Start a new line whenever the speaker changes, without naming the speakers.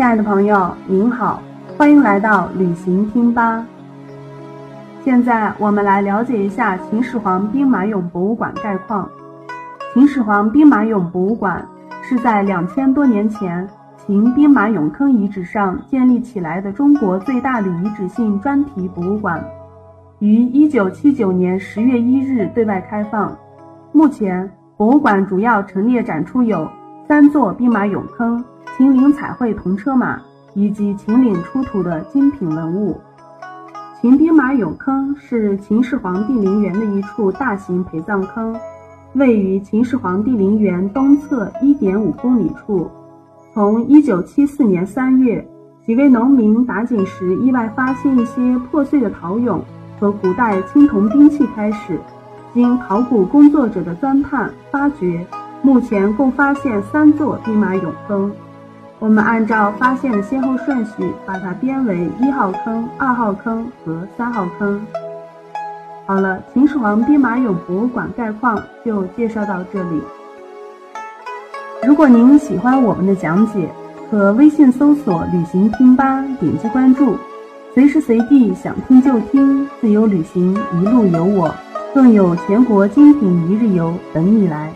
亲爱的朋友，您好，欢迎来到旅行听吧。现在我们来了解一下秦始皇兵马俑博物馆概况。秦始皇兵马俑博物馆是在两千多年前秦兵马俑坑遗址上建立起来的中国最大的遗址性专题博物馆，于一九七九年十月一日对外开放。目前，博物馆主要陈列展出有三座兵马俑坑。秦岭彩绘铜车马以及秦岭出土的精品文物。秦兵马俑坑是秦始皇帝陵园的一处大型陪葬坑，位于秦始皇帝陵园东侧1.5公里处。从1974年3月，几位农民打井时意外发现一些破碎的陶俑和古代青铜兵器开始，经考古工作者的钻探发掘，目前共发现三座兵马俑坑。我们按照发现的先后顺序，把它编为一号坑、二号坑和三号坑。好了，秦始皇兵马俑博物馆概况就介绍到这里。如果您喜欢我们的讲解，可微信搜索“旅行听吧”，点击关注，随时随地想听就听，自由旅行，一路有我，更有全国精品一日游等你来。